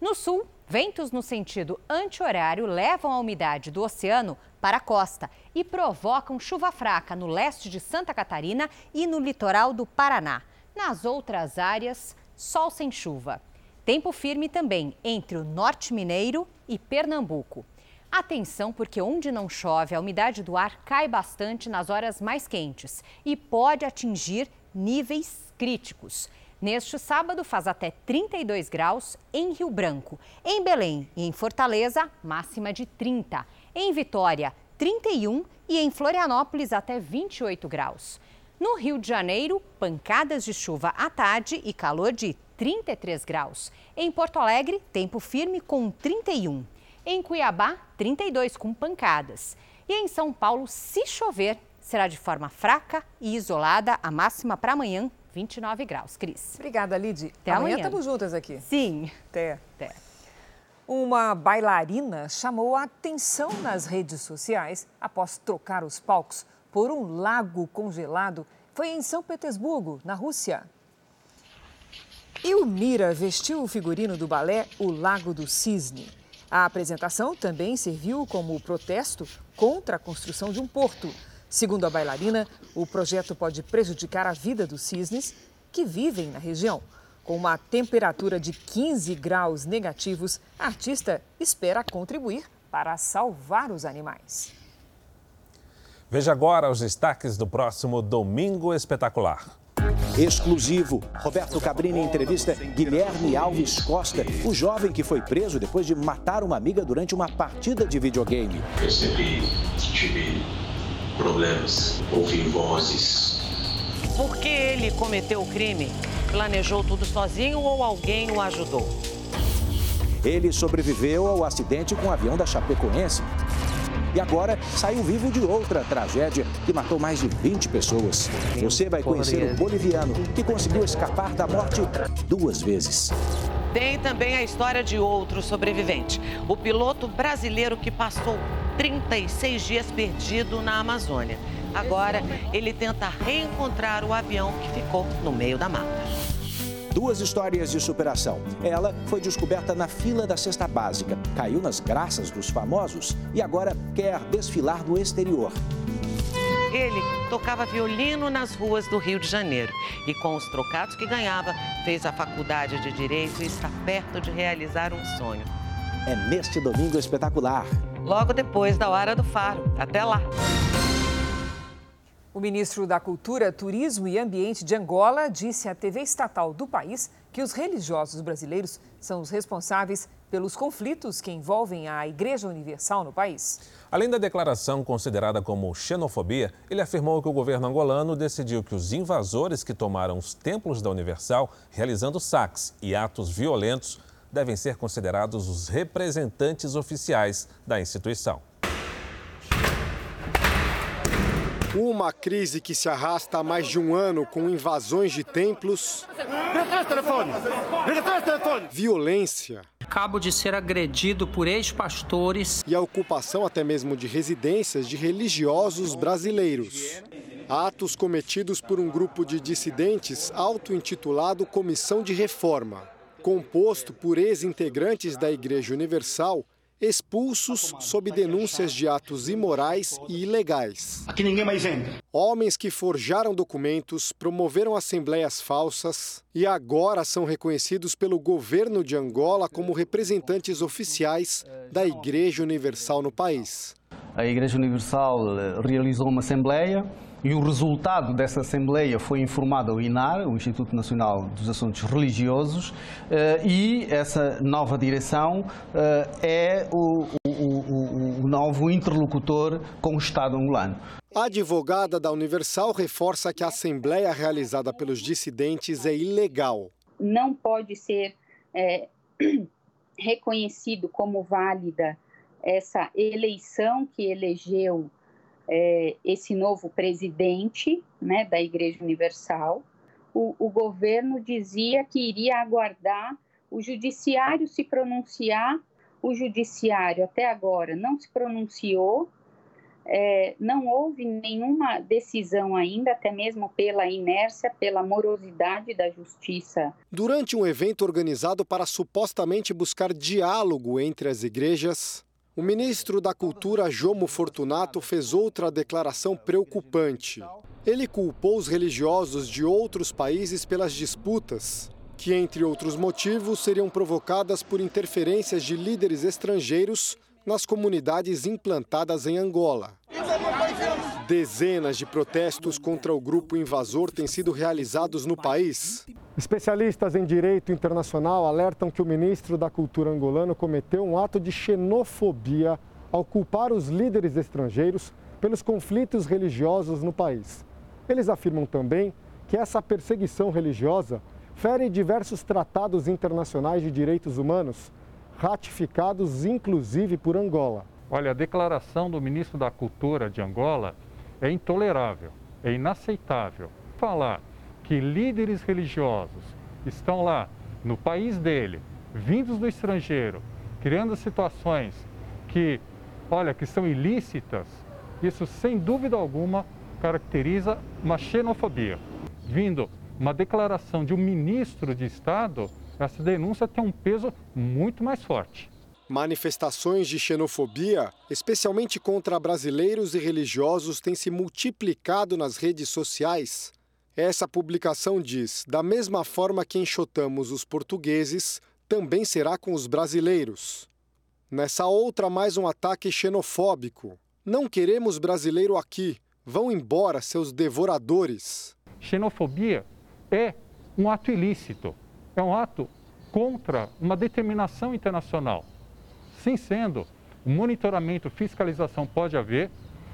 No Sul, Ventos no sentido anti-horário levam a umidade do oceano para a costa e provocam chuva fraca no leste de Santa Catarina e no litoral do Paraná. Nas outras áreas, sol sem chuva. Tempo firme também entre o norte mineiro e Pernambuco. Atenção, porque onde não chove, a umidade do ar cai bastante nas horas mais quentes e pode atingir níveis críticos. Neste sábado faz até 32 graus em Rio Branco. Em Belém e em Fortaleza, máxima de 30. Em Vitória, 31 e em Florianópolis até 28 graus. No Rio de Janeiro, pancadas de chuva à tarde e calor de 33 graus. Em Porto Alegre, tempo firme com 31. Em Cuiabá, 32 com pancadas. E em São Paulo, se chover, será de forma fraca e isolada. A máxima para amanhã, 29 graus. Cris. Obrigada, Lid. Até amanhã. Amanhã estamos juntas aqui. Sim. Até. Até. Uma bailarina chamou a atenção nas redes sociais após trocar os palcos por um lago congelado. Foi em São Petersburgo, na Rússia. Ilmira vestiu o figurino do balé O Lago do Cisne. A apresentação também serviu como protesto contra a construção de um porto. Segundo a bailarina, o projeto pode prejudicar a vida dos cisnes que vivem na região. Com uma temperatura de 15 graus negativos, a artista espera contribuir para salvar os animais. Veja agora os destaques do próximo Domingo Espetacular. Exclusivo. Roberto Cabrini entrevista Guilherme Alves Costa, o jovem que foi preso depois de matar uma amiga durante uma partida de videogame. Eu sempre tive problemas, ouvi vozes. Por que ele cometeu o crime? Planejou tudo sozinho ou alguém o ajudou? Ele sobreviveu ao acidente com o avião da Chapecoense e agora saiu vivo de outra tragédia que matou mais de 20 pessoas. Você vai conhecer o boliviano que conseguiu escapar da morte duas vezes. Tem também a história de outro sobrevivente, o piloto brasileiro que passou 36 dias perdido na Amazônia. Agora, ele tenta reencontrar o avião que ficou no meio da mata. Duas histórias de superação. Ela foi descoberta na fila da cesta básica, caiu nas graças dos famosos e agora quer desfilar no exterior. Ele tocava violino nas ruas do Rio de Janeiro e, com os trocados que ganhava, fez a faculdade de Direito e está perto de realizar um sonho. É neste domingo espetacular. Logo depois da Hora do Faro. Até lá! O ministro da Cultura, Turismo e Ambiente de Angola disse à TV estatal do país que os religiosos brasileiros são os responsáveis pelos conflitos que envolvem a Igreja Universal no país. Além da declaração considerada como xenofobia, ele afirmou que o governo angolano decidiu que os invasores que tomaram os templos da Universal, realizando saques e atos violentos, devem ser considerados os representantes oficiais da instituição. Uma crise que se arrasta há mais de um ano com invasões de templos, violência. Acabo de ser agredido por ex-pastores. E a ocupação até mesmo de residências de religiosos brasileiros. Atos cometidos por um grupo de dissidentes auto-intitulado Comissão de Reforma, composto por ex-integrantes da Igreja Universal expulsos sob denúncias de atos imorais e ilegais. Aqui ninguém mais entra. Homens que forjaram documentos, promoveram assembleias falsas e agora são reconhecidos pelo governo de Angola como representantes oficiais da Igreja Universal no país. A Igreja Universal eh, realizou uma assembleia e o resultado dessa Assembleia foi informado ao INAR, o Instituto Nacional dos Assuntos Religiosos, eh, e essa nova direção eh, é o, o, o novo interlocutor com o Estado angolano. A advogada da Universal reforça que a Assembleia realizada pelos dissidentes é ilegal. Não pode ser é, *clears throat* reconhecido como válida essa eleição que elegeu é, esse novo presidente né, da Igreja Universal. O, o governo dizia que iria aguardar o judiciário se pronunciar. O judiciário até agora não se pronunciou, é, não houve nenhuma decisão ainda, até mesmo pela inércia, pela morosidade da justiça. Durante um evento organizado para supostamente buscar diálogo entre as igrejas, o ministro da Cultura, Jomo Fortunato, fez outra declaração preocupante. Ele culpou os religiosos de outros países pelas disputas, que, entre outros motivos, seriam provocadas por interferências de líderes estrangeiros nas comunidades implantadas em Angola. Dezenas de protestos contra o grupo invasor têm sido realizados no país. Especialistas em direito internacional alertam que o ministro da Cultura angolano cometeu um ato de xenofobia ao culpar os líderes estrangeiros pelos conflitos religiosos no país. Eles afirmam também que essa perseguição religiosa fere diversos tratados internacionais de direitos humanos, ratificados inclusive por Angola. Olha, a declaração do ministro da Cultura de Angola é intolerável, é inaceitável. Falar que líderes religiosos estão lá no país dele, vindos do estrangeiro, criando situações que, olha, que são ilícitas, isso sem dúvida alguma caracteriza uma xenofobia. Vindo uma declaração de um ministro de Estado, essa denúncia tem um peso muito mais forte. Manifestações de xenofobia, especialmente contra brasileiros e religiosos, têm se multiplicado nas redes sociais. Essa publicação diz: da mesma forma que enxotamos os portugueses, também será com os brasileiros. Nessa outra, mais um ataque xenofóbico. Não queremos brasileiro aqui. Vão embora, seus devoradores. Xenofobia é um ato ilícito, é um ato contra uma determinação internacional. Sim sendo, monitoramento, fiscalização pode haver,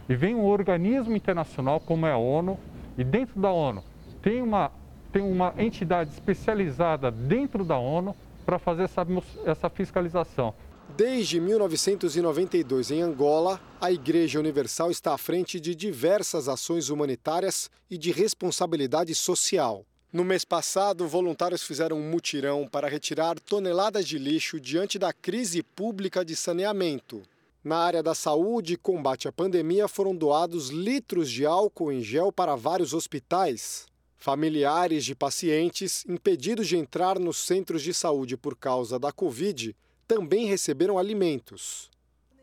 e vem um organismo internacional como é a ONU, e dentro da ONU tem uma, tem uma entidade especializada dentro da ONU para fazer essa, essa fiscalização. Desde 1992, em Angola, a Igreja Universal está à frente de diversas ações humanitárias e de responsabilidade social. No mês passado, voluntários fizeram um mutirão para retirar toneladas de lixo diante da crise pública de saneamento. Na área da saúde e combate à pandemia, foram doados litros de álcool em gel para vários hospitais. Familiares de pacientes impedidos de entrar nos centros de saúde por causa da Covid também receberam alimentos.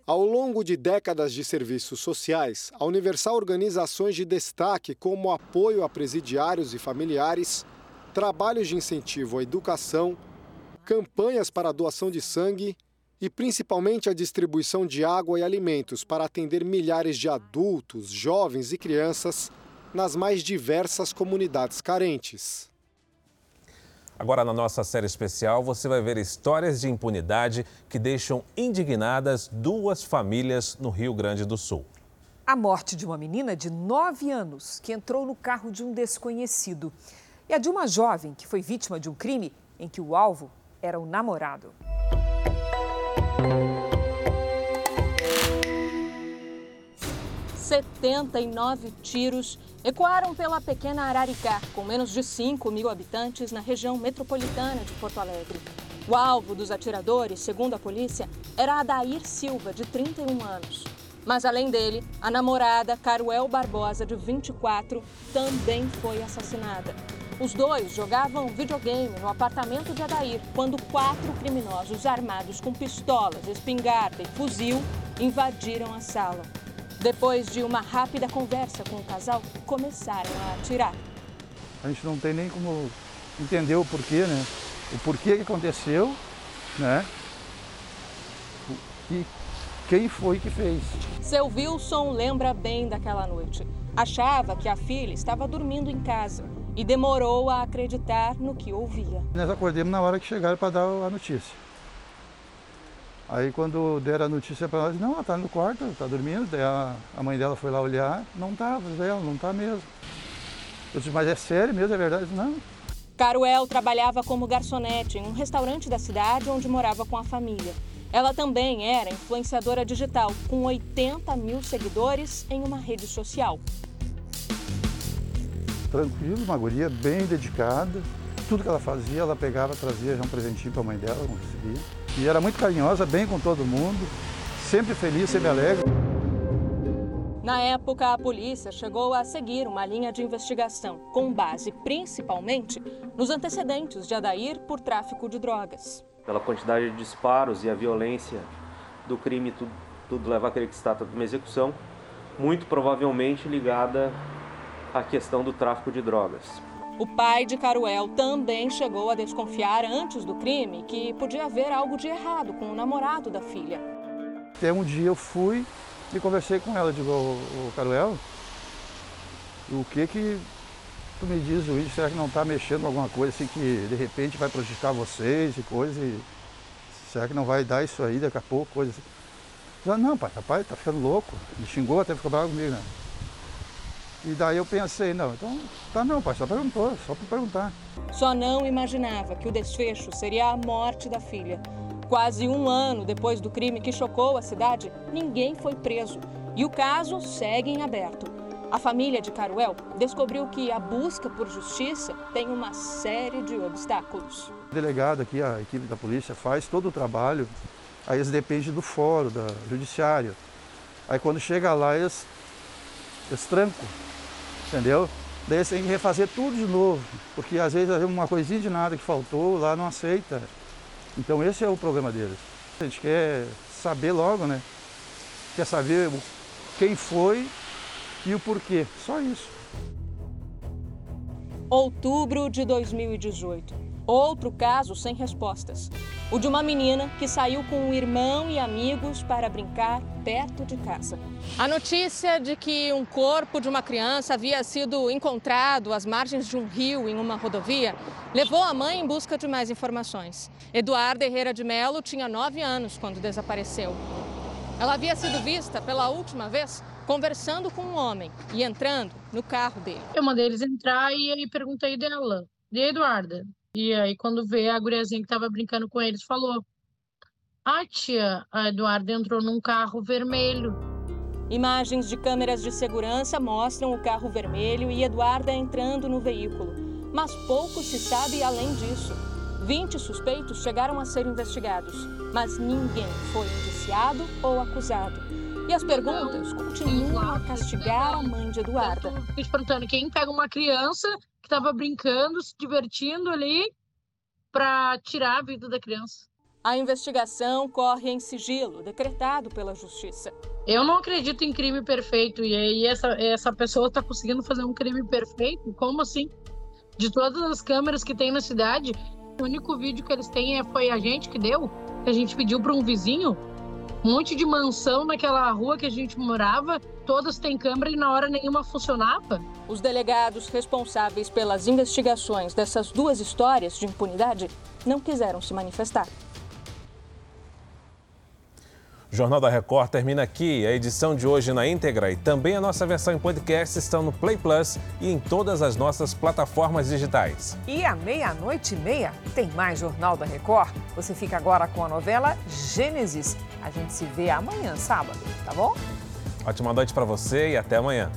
Ao longo de décadas de serviços sociais, a Universal organiza ações de destaque como apoio a presidiários e familiares, trabalhos de incentivo à educação, campanhas para a doação de sangue e principalmente a distribuição de água e alimentos para atender milhares de adultos, jovens e crianças nas mais diversas comunidades carentes. Agora, na nossa série especial, você vai ver histórias de impunidade que deixam indignadas duas famílias no Rio Grande do Sul. A morte de uma menina de 9 anos que entrou no carro de um desconhecido. E a de uma jovem que foi vítima de um crime em que o alvo era o namorado. 79 tiros ecoaram pela pequena Araricá, com menos de 5 mil habitantes na região metropolitana de Porto Alegre. O alvo dos atiradores, segundo a polícia, era Adair Silva, de 31 anos. Mas além dele, a namorada Caruel Barbosa, de 24, também foi assassinada. Os dois jogavam videogame no apartamento de Adair quando quatro criminosos armados com pistolas, espingarda e fuzil invadiram a sala. Depois de uma rápida conversa com o casal, começaram a atirar. A gente não tem nem como entender o porquê, né? O porquê que aconteceu, né? E quem foi que fez. Seu Wilson lembra bem daquela noite. Achava que a filha estava dormindo em casa e demorou a acreditar no que ouvia. Nós acordamos na hora que chegaram para dar a notícia. Aí quando deram a notícia para ela, não, ela está no quarto, está dormindo. Daí a, a, mãe dela foi lá olhar, não estava, ela não está mesmo. Eu disse, mas é sério mesmo, é verdade? Não. Caruel trabalhava como garçonete em um restaurante da cidade onde morava com a família. Ela também era influenciadora digital, com 80 mil seguidores em uma rede social. Tranquilo, uma guria bem dedicada. Tudo que ela fazia, ela pegava, trazia já um presentinho para a mãe dela, não recebia. E era muito carinhosa, bem com todo mundo, sempre feliz, sempre alegre. Na época, a polícia chegou a seguir uma linha de investigação, com base principalmente nos antecedentes de Adair por tráfico de drogas. Pela quantidade de disparos e a violência do crime, tudo, tudo leva a crer que se trata de uma execução, muito provavelmente ligada à questão do tráfico de drogas. O pai de Caruel também chegou a desconfiar antes do crime que podia haver algo de errado com o namorado da filha. Até um dia eu fui e conversei com ela, digo, Caruel, o que que tu me diz, Luiz, será que não está mexendo alguma coisa assim que de repente vai prejudicar vocês e coisa, e será que não vai dar isso aí daqui a pouco, coisa assim? Não, pai, pai tá ficando louco. Me xingou, até ficou bravo comigo, né? E daí eu pensei, não, então tá não, pai, só perguntou, só para perguntar. Só não imaginava que o desfecho seria a morte da filha. Quase um ano depois do crime que chocou a cidade, ninguém foi preso. E o caso segue em aberto. A família de Caruel descobriu que a busca por justiça tem uma série de obstáculos. O delegado aqui, a equipe da polícia, faz todo o trabalho, aí eles dependem do fórum, da judiciário. Aí quando chega lá, eles, eles trancam, entendeu? Daí eles têm que refazer tudo de novo, porque às vezes uma coisinha de nada que faltou lá não aceita. Então esse é o problema deles. A gente quer saber logo, né? Quer saber quem foi e o porquê. Só isso. Outubro de 2018. Outro caso sem respostas. O de uma menina que saiu com o irmão e amigos para brincar perto de casa. A notícia de que um corpo de uma criança havia sido encontrado às margens de um rio em uma rodovia levou a mãe em busca de mais informações. Eduarda Herrera de Melo tinha nove anos quando desapareceu. Ela havia sido vista pela última vez conversando com um homem e entrando no carro dele. Eu mandei eles entrar e aí perguntei dela. E Eduarda, e aí, quando vê a guriazinha que tava brincando com eles, falou: Ah, tia, a Eduarda entrou num carro vermelho. Imagens de câmeras de segurança mostram o carro vermelho e Eduarda entrando no veículo. Mas pouco se sabe além disso. 20 suspeitos chegaram a ser investigados, mas ninguém foi indiciado ou acusado. E as perguntas continuam a castigar a mãe de Eduarda. Estou perguntando quem pega uma criança que estava brincando, se divertindo ali, para tirar a vida da criança. A investigação corre em sigilo, decretado pela justiça. Eu não acredito em crime perfeito e aí essa, essa pessoa está conseguindo fazer um crime perfeito? Como assim? De todas as câmeras que tem na cidade, o único vídeo que eles têm é, foi a gente que deu, que a gente pediu para um vizinho um monte de mansão naquela rua que a gente morava, todas têm câmera e na hora nenhuma funcionava. Os delegados responsáveis pelas investigações dessas duas histórias de impunidade não quiseram se manifestar. O Jornal da Record termina aqui. A edição de hoje na íntegra e também a nossa versão em podcast estão no Play Plus e em todas as nossas plataformas digitais. E à meia-noite e meia tem mais Jornal da Record. Você fica agora com a novela Gênesis. A gente se vê amanhã, sábado, tá bom? Ótima noite para você e até amanhã.